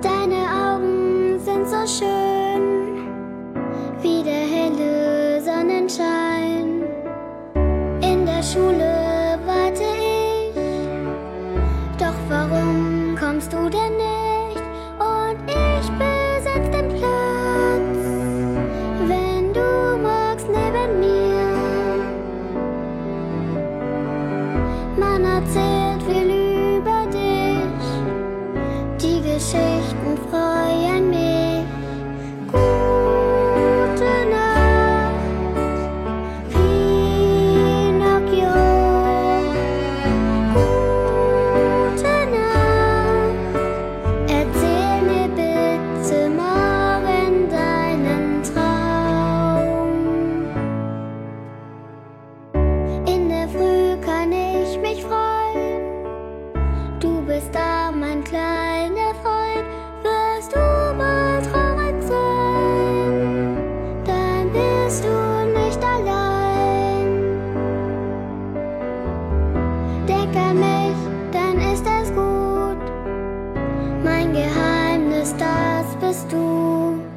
Deine Augen sind so schön wie der helle Sonnenschein in der Schule. liebt er mich, dann ist es gut. Mein Geheimnis, das bist du.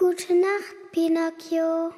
Gute Nacht, Pinocchio.